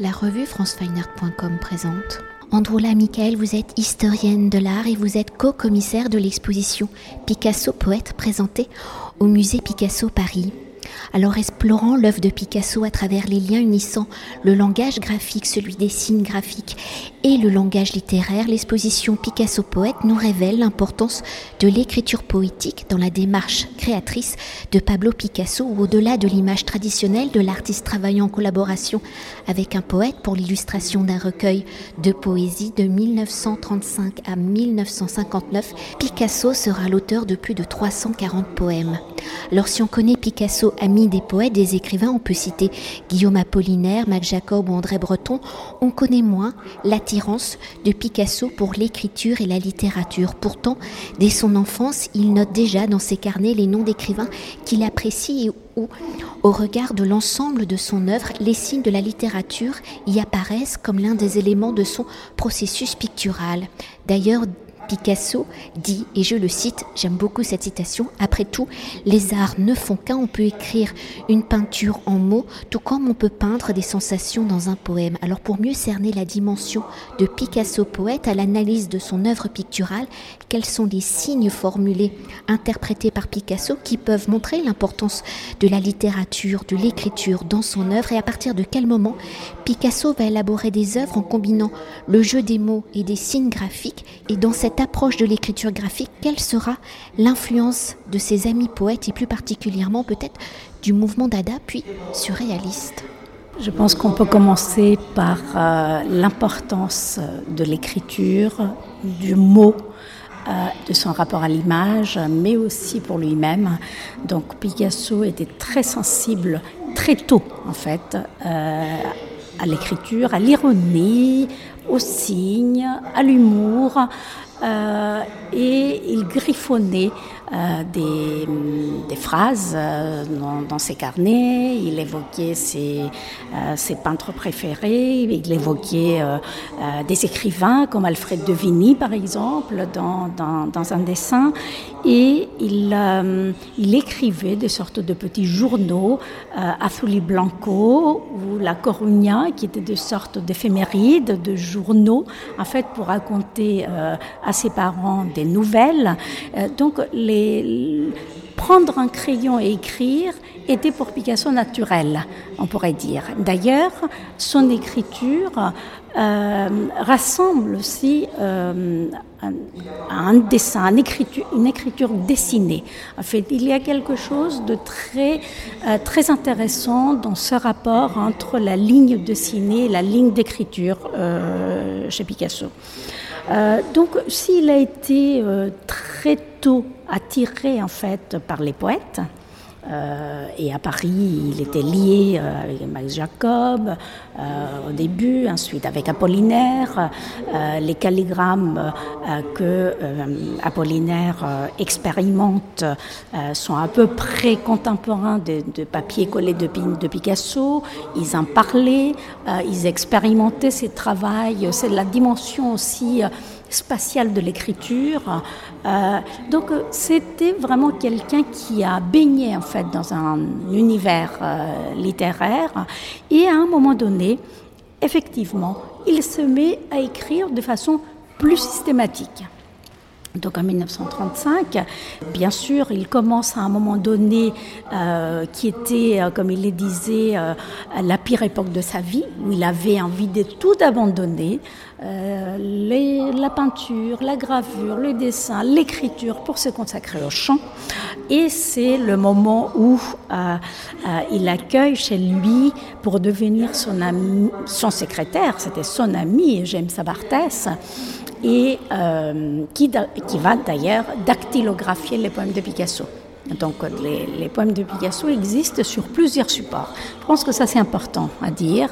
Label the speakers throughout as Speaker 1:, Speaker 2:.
Speaker 1: La revue francefineart.com présente. Androula Michael, vous êtes historienne de l'art et vous êtes co-commissaire de l'exposition Picasso Poète présentée au musée Picasso Paris. Alors explorant l'œuvre de Picasso à travers les liens unissant le langage graphique, celui des signes graphiques, et le langage littéraire, l'exposition Picasso Poète nous révèle l'importance de l'écriture poétique dans la démarche créatrice de Pablo Picasso ou au-delà de l'image traditionnelle de l'artiste travaillant en collaboration avec un poète pour l'illustration d'un recueil de poésie de 1935 à 1959. Picasso sera l'auteur de plus de 340 poèmes. Alors si on connaît Picasso, ami des poètes, des écrivains, on peut citer Guillaume Apollinaire, Mac Jacob ou André Breton, on connaît moins l'attirance de Picasso pour l'écriture et la littérature. Pourtant, dès son enfance, il note déjà dans ses carnets les noms d'écrivains qu'il apprécie et où, au regard de l'ensemble de son œuvre, les signes de la littérature y apparaissent comme l'un des éléments de son processus pictural. D'ailleurs, Picasso dit, et je le cite, j'aime beaucoup cette citation, après tout, les arts ne font qu'un, on peut écrire une peinture en mots, tout comme on peut peindre des sensations dans un poème. Alors pour mieux cerner la dimension de Picasso poète à l'analyse de son œuvre picturale, quels sont les signes formulés, interprétés par Picasso, qui peuvent montrer l'importance de la littérature, de l'écriture dans son œuvre, et à partir de quel moment Picasso va élaborer des œuvres en combinant le jeu des mots et des signes graphiques, et dans cette approche de l'écriture graphique, quelle sera l'influence de ses amis poètes et plus particulièrement peut-être du mouvement Dada puis surréaliste
Speaker 2: Je pense qu'on peut commencer par euh, l'importance de l'écriture, du mot, euh, de son rapport à l'image, mais aussi pour lui-même. Donc Picasso était très sensible très tôt en fait euh, à l'écriture, à l'ironie, aux signes, à l'humour, euh, et il griffonnait euh, des, phrases euh, dans, ses carnets, il évoquait ses, euh, peintres préférés, il évoquait des écrivains comme Alfred de Vigny par exemple dans, un dessin. Et il, écrivait des sortes de petits journaux, Azul Blanco ou La Coruña qui étaient des sortes d'éphémérides, de journaux en fait pour raconter à ses parents des nouvelles. donc les prendre un crayon et écrire était pour Picasso naturel, on pourrait dire. D'ailleurs, son écriture euh, rassemble aussi euh, un, dessin, une écriture, une écriture, dessinée. En fait, il y a quelque chose de très, euh, très intéressant dans ce rapport entre la ligne dessinée et la ligne d'écriture euh, chez Picasso. Euh, donc, s'il a été très tôt attiré en fait par les poètes. Euh, et à Paris, il était lié euh, avec Max Jacob euh, au début, ensuite avec Apollinaire. Les calligrammes que Apollinaire expérimente sont à peu près contemporains de, de papier collé de, de, Picasso. Ils en parlaient, ils expérimentaient ces travaux. C'est la dimension aussi spatiale de l'écriture. Euh, donc c'était vraiment quelqu'un qui a baigné en fait dans un univers euh, littéraire et à un moment donné, effectivement, il se met à écrire de façon plus systématique. Donc en 1935, bien sûr, il commence à un moment donné euh, qui était, euh, comme il le disait, euh, la pire époque de sa vie, où il avait envie de tout abandonner, la peinture, la gravure, le dessin, l'écriture, pour se consacrer au chant. Et c'est le moment où il accueille chez lui, pour devenir son, ami, son secrétaire, c'était son ami, James Abartès, et euh, qui, qui, va d'ailleurs dactylographier les poèmes de Picasso. Donc les, les, poèmes de Picasso existent sur plusieurs supports. Je pense que ça c'est important à dire.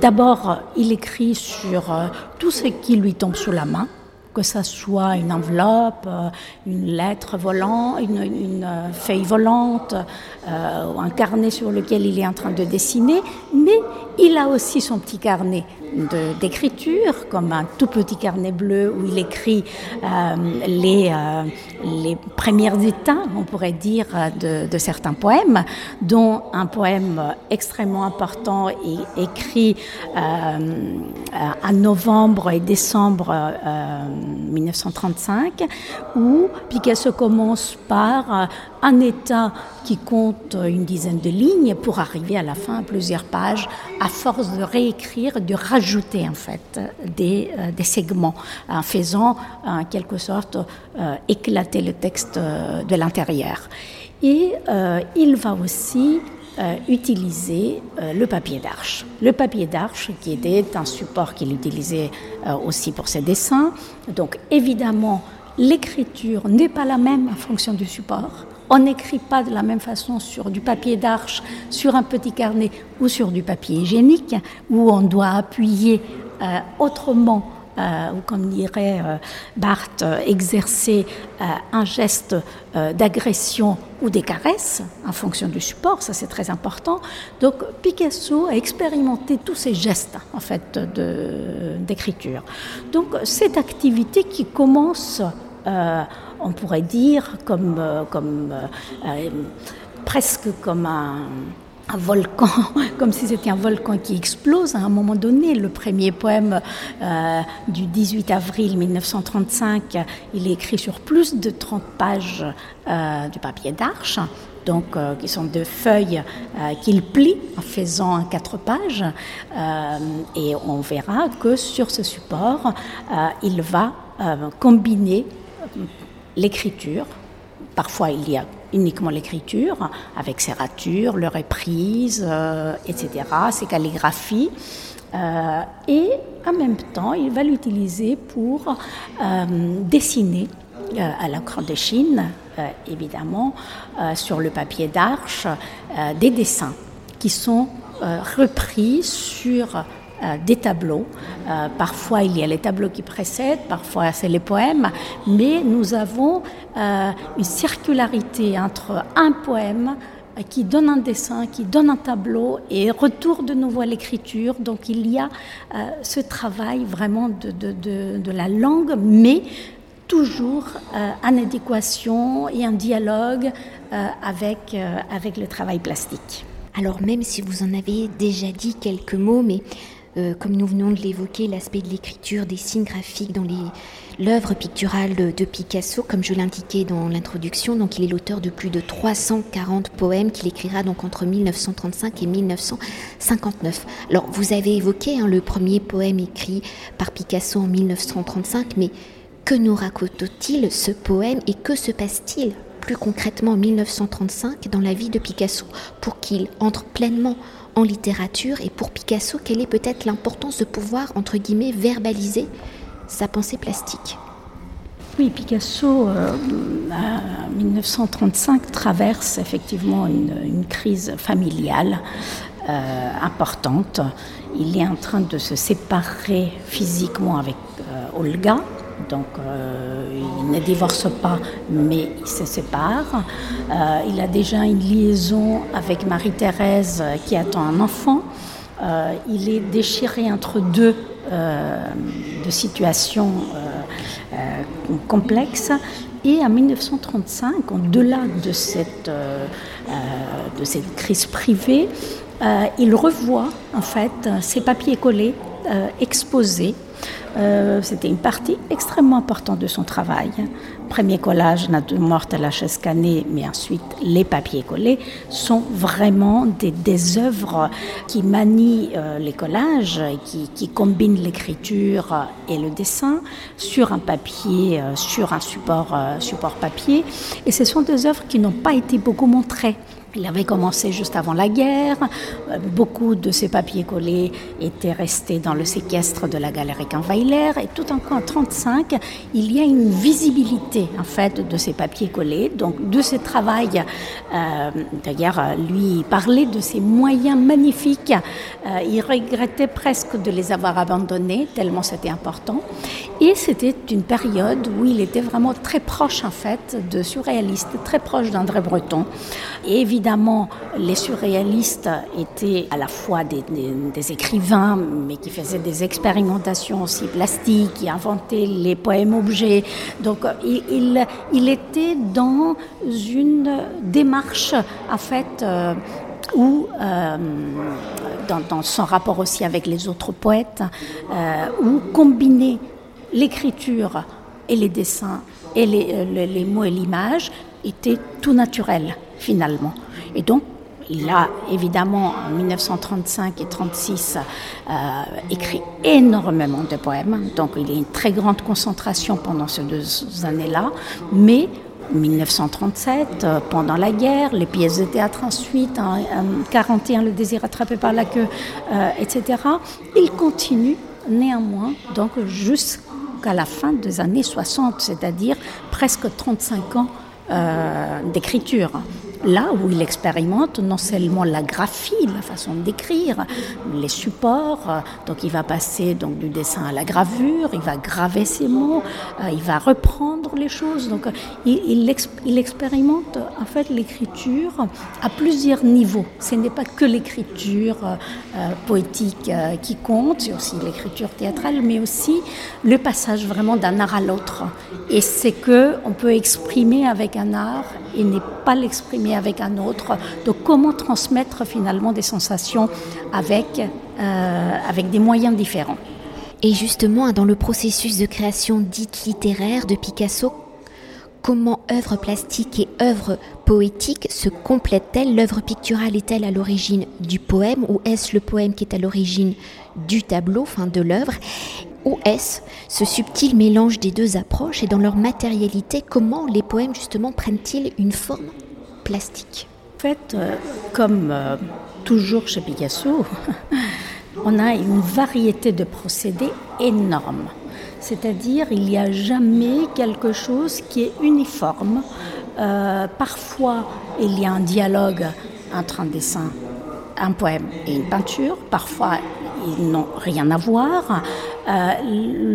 Speaker 2: D'abord, il écrit sur euh, tout ce qui lui tombe sous la main. Que ça soit une enveloppe, euh, une lettre volante, une, euh, feuille volante, euh, ou un carnet sur lequel il est en train de dessiner, mais il a aussi son petit carnet d'écriture, comme un tout petit carnet bleu où il écrit les, premières états, on pourrait dire, de, certains poèmes, dont un poème extrêmement important écrit en novembre et décembre 1935, où Picasso commence par euh, un état qui compte une dizaine de lignes pour arriver à la fin à plusieurs pages, à force de réécrire, de rajouter en fait des, euh, segments, en faisant en quelque sorte euh, éclater le texte de l'intérieur. Et il va aussi euh, utiliser euh, le papier d'arche. Le papier d'arche qui était un support qu'il utilisait euh, aussi pour ses dessins. Donc évidemment, l'écriture n'est pas la même en fonction du support. On n'écrit pas de la même façon sur du papier d'arche, sur un petit carnet ou sur du papier hygiénique, où on doit appuyer autrement ou comme dirait euh, Barthes, exercer euh, un geste d'agression ou des caresses en fonction du support, ça c'est très important. Donc Picasso a expérimenté tous ces gestes en fait d'écriture. Donc cette activité qui commence, on pourrait dire, comme presque comme un un volcan, comme si c'était un volcan qui explose à un moment donné. Le premier poème euh, du 18 avril 1935, il est écrit sur plus de 30 pages euh, du papier d'arche, donc euh, qui sont deux feuilles qu'il plie en faisant quatre pages. et on verra que sur ce support, il va combiner l'écriture. Parfois, il y a uniquement l'écriture, avec ses ratures, leurs reprises, euh, etc., ses calligraphies. Euh, et en même temps, il va l'utiliser pour euh, dessiner à l'encre de Chine, évidemment, sur le papier d'arche, des dessins qui sont repris sur euh, des tableaux. Euh, parfois, il y a les tableaux qui précèdent, parfois, c'est les poèmes, mais nous avons euh, une circularité entre un poème qui donne un dessin, qui donne un tableau et retour de nouveau à l'écriture. Donc il y a ce travail vraiment de, de, de, la langue, mais toujours en adéquation et en dialogue avec, avec le travail plastique.
Speaker 1: Alors même si vous en avez déjà dit quelques mots, mais euh, comme nous venons de l'évoquer, l'aspect de l'écriture, des signes graphiques dans l'œuvre picturale de, Picasso, comme je l'indiquais dans l'introduction. Donc, il est l'auteur de plus de 340 poèmes qu'il écrira donc entre 1935 et 1959. Alors, vous avez évoqué hein, le premier poème écrit par Picasso en 1935, mais que nous raconte-t-il ce poème et que se passe-t-il plus concrètement en 1935 dans la vie de Picasso pour qu'il entre pleinement en littérature et pour Picasso, quelle est peut-être l'importance de pouvoir, entre guillemets, verbaliser sa pensée plastique?
Speaker 2: Oui, Picasso, euh, en 1935, traverse effectivement une, crise familiale euh, importante. Il est en train de se séparer physiquement avec euh, Olga, donc euh, il ne divorce pas, mais il se sépare. Euh, il a déjà une liaison avec Marie-Thérèse qui attend un enfant. Euh, il est déchiré entre deux, situations complexes. Et en 1935, au-delà de cette crise privée, il revoit en fait ses papiers collés exposés euh, c'était une partie extrêmement importante de son travail. Premier collage, Nature morte à la chaise canée, mais ensuite les papiers collés sont vraiment des, œuvres qui manient euh, les collages, qui, qui combinent l'écriture et le dessin sur un papier, euh, sur un support, support papier. Et ce sont des œuvres qui n'ont pas été beaucoup montrées Il avait commencé juste avant la guerre. Beaucoup de ses papiers collés étaient restés dans le séquestre de la galerie Kahnweiler. Et tout en 1935, il y a une visibilité en fait de ces papiers collés, donc de ce travail. Euh, d'ailleurs, lui parlait de ces moyens magnifiques. Euh, il regrettait presque de les avoir abandonnés tellement c'était important. Et c'était une période où il était vraiment très proche en fait de surréalistes, très proche d'André Breton. Et évidemment, les surréalistes étaient à la fois des, écrivains, mais qui faisaient des expérimentations aussi plastiques, qui inventaient les poèmes objets. Donc il, il, était dans une démarche en fait. Euh, où, euh, dans, son rapport aussi avec les autres poètes, euh, où combiner l'écriture et les dessins et les mots et l'image était tout naturel finalement. Et donc, il a évidemment en 1935 et 1936 euh, écrit énormément de poèmes, donc il y a une très grande concentration pendant ces deux années-là, mais 1937, euh, pendant la guerre, les pièces de théâtre ensuite, en 1941, Le désir attrapé par la queue, euh, etc. Il continue néanmoins, donc jusqu'à la fin des années 60, c'est-à-dire presque 35 ans d'écriture là où il expérimente non seulement la graphie, la façon d'écrire, les supports, donc il va passer donc du dessin à la gravure, il va graver ses mots, euh, il va reprendre les choses, donc il, il, expérimente en fait l'écriture à plusieurs niveaux. Ce n'est pas que l'écriture euh, poétique euh, qui compte, c'est aussi l'écriture théâtrale, mais aussi le passage vraiment d'un art à l'autre. Et c'est que on peut exprimer avec un art et n'est pas l'exprimer avec un autre. Donc comment transmettre finalement des sensations avec, euh, avec des moyens différents.
Speaker 1: Et justement, dans le processus de création dite littéraire de Picasso, comment œuvre plastique et œuvre poétique se complètent-elles? L'œuvre picturale est-elle à l'origine du poème ou est-ce le poème qui est à l'origine du tableau, enfin de l'œuvre? Ou est-ce ce subtil mélange des deux approches et dans leur matérialité, comment les poèmes justement prennent-ils une forme? Plastique
Speaker 2: En fait, euh, comme euh, toujours chez Picasso, on a une variété de procédés énorme. C'est-à-dire, il n'y a jamais quelque chose qui est uniforme. Euh, parfois, il y a un dialogue entre un dessin, un poème et une peinture. Parfois, n'ont rien à voir. Euh,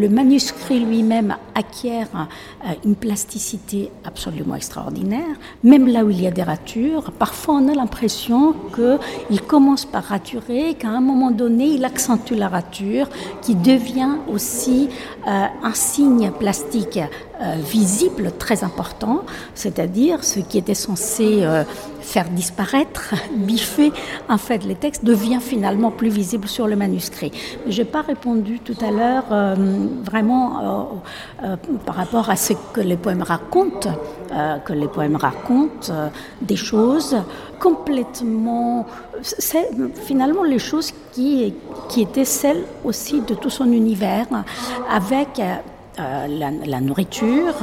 Speaker 2: le manuscrit lui-même acquiert euh, une plasticité absolument extraordinaire, même là où il y a des ratures. Parfois, on a l'impression qu'il commence par raturer, qu'à un moment donné, il accentue la rature, qui devient aussi euh, un signe plastique visible très important, c'est-à-dire ce qui était censé faire disparaître, biffer en fait les textes, devient finalement plus visible sur le manuscrit. Je n'ai pas répondu tout à l'heure euh, vraiment euh, euh, par rapport à ce que les poèmes racontent, que les poèmes racontent des choses complètement, c'est finalement les choses qui, qui étaient celles aussi de tout son univers, avec la, la, nourriture,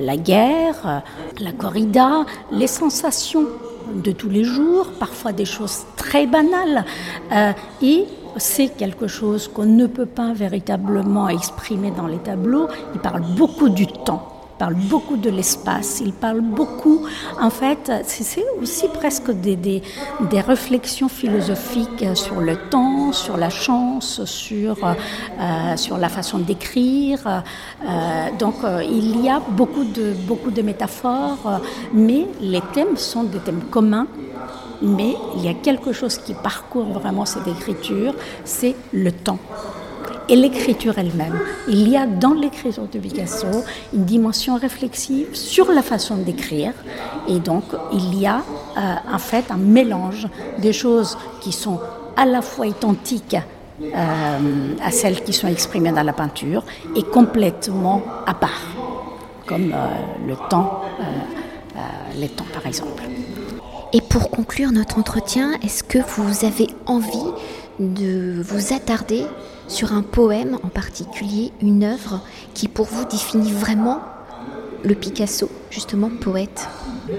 Speaker 2: la guerre, la corrida, les sensations de tous les jours, parfois des choses très banales. Euh, et c'est quelque chose qu'on ne peut pas véritablement exprimer dans les tableaux. Il parle beaucoup du temps parle beaucoup de l'espace, il parle beaucoup, en fait, c'est aussi presque des, des, des, réflexions philosophiques sur le temps, sur la chance, sur, euh, sur la façon d'écrire. Euh, donc euh, il y a beaucoup de, beaucoup de métaphores, mais les thèmes sont des thèmes communs. Mais il y a quelque chose qui parcourt vraiment cette écriture, c'est le temps et l'écriture elle-même. Il y a dans l'écriture de Picasso une dimension réflexive sur la façon d'écrire et donc il y a euh, en fait un mélange des choses qui sont à la fois identiques euh, à celles qui sont exprimées dans la peinture et complètement à part, comme euh, le temps, les temps par exemple.
Speaker 1: Et pour conclure notre entretien, est-ce que vous avez envie de vous attarder sur un poème en particulier, une œuvre qui pour vous définit vraiment le Picasso, justement poète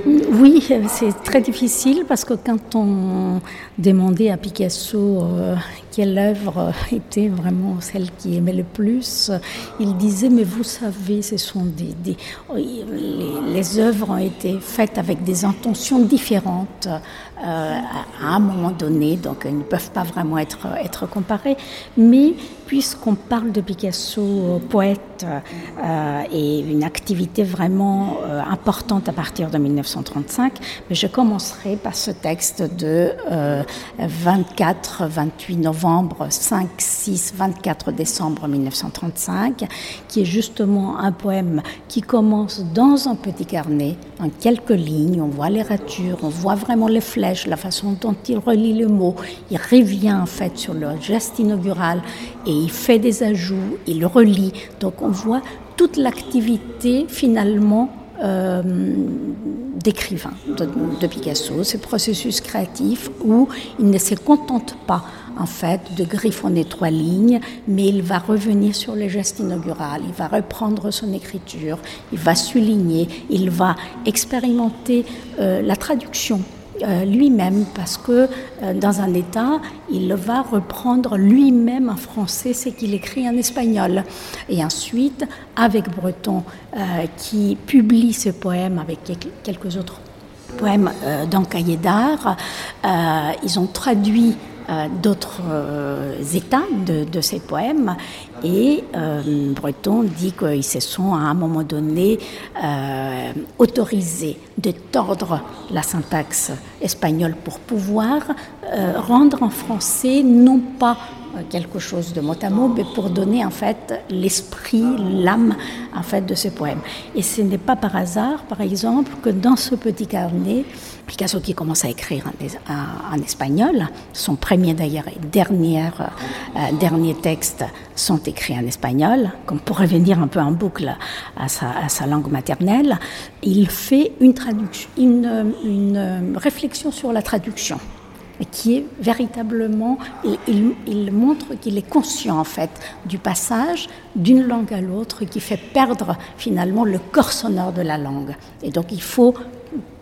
Speaker 2: Oui, c'est très difficile parce que quand on demandait à Picasso euh, quelle œuvre était vraiment celle qu'il aimait le plus, il disait mais vous savez, ce sont des, les, les, œuvres ont été faites avec des intentions différentes euh, à un moment donné, donc elles ne peuvent pas vraiment être, être comparées. Mais puisqu'on parle de Picasso poète euh, et une activité vraiment importante à partir de 1935, je commencerai par ce texte de 24-28 novembre, 5, 6, 24 décembre 1935, qui est justement un poème qui commence dans un petit carnet, en quelques lignes, on voit les ratures, on voit vraiment les flèches la façon dont il relie le mot. Il revient en fait sur le geste inaugural et il fait des ajouts, il relie. Donc on voit toute l'activité finalement euh, d'écrivain de, Picasso, ce processus créatif où il ne se contente pas en fait de griffonner trois lignes, mais il va revenir sur le geste inaugural, il va reprendre son écriture, il va souligner, il va expérimenter euh, la traduction euh, lui-même parce que euh, dans un état, il va reprendre lui-même en français ce qu'il écrit en espagnol. Et ensuite, avec Breton, euh, qui publie ce poème avec quelques autres poèmes dans Cahiers d'art, ils ont traduit d'autres euh, états de, ces poèmes. Et euh, Breton dit qu'ils se sont à un moment donné autorisés de tordre la syntaxe espagnole pour pouvoir rendre en français non pas quelque chose de mot à mot, mais pour donner en fait l'esprit, l'âme en fait de ce poème. Et ce n'est pas par hasard, par exemple, que dans ce petit carnet, Picasso qui commence à écrire en, espagnol, son premier d'ailleurs et dernier, euh, dernier texte sont écrits en espagnol, comme pour revenir un peu en boucle à sa, langue maternelle, il fait une, traduction, une, une réflexion sur la traduction qui est véritablement, il, montre qu'il est conscient en fait du passage d'une langue à l'autre qui fait perdre finalement le corps sonore de la langue. Et donc il faut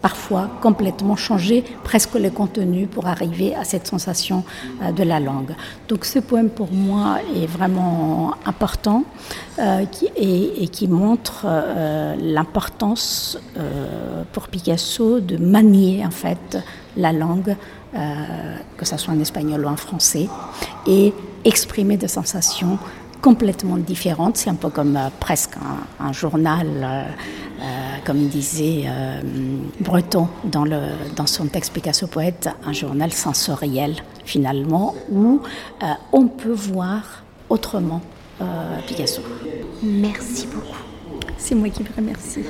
Speaker 2: parfois complètement changer presque le contenu pour arriver à cette sensation euh, de la langue. Donc ce poème pour moi est vraiment important euh, et, qui montre euh, l'importance pour Picasso de manier en fait la langue que ce soit en espagnol ou en français, et exprimer des sensations complètement différentes. C'est un peu comme euh, presque un, journal, euh, comme disait Breton dans, le, dans son texte Picasso Poète, un journal sensoriel finalement, où on peut voir autrement Picasso.
Speaker 1: Merci beaucoup.
Speaker 2: C'est moi qui vous remercie.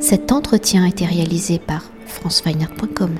Speaker 1: Cet entretien a été réalisé par franceweiner.com.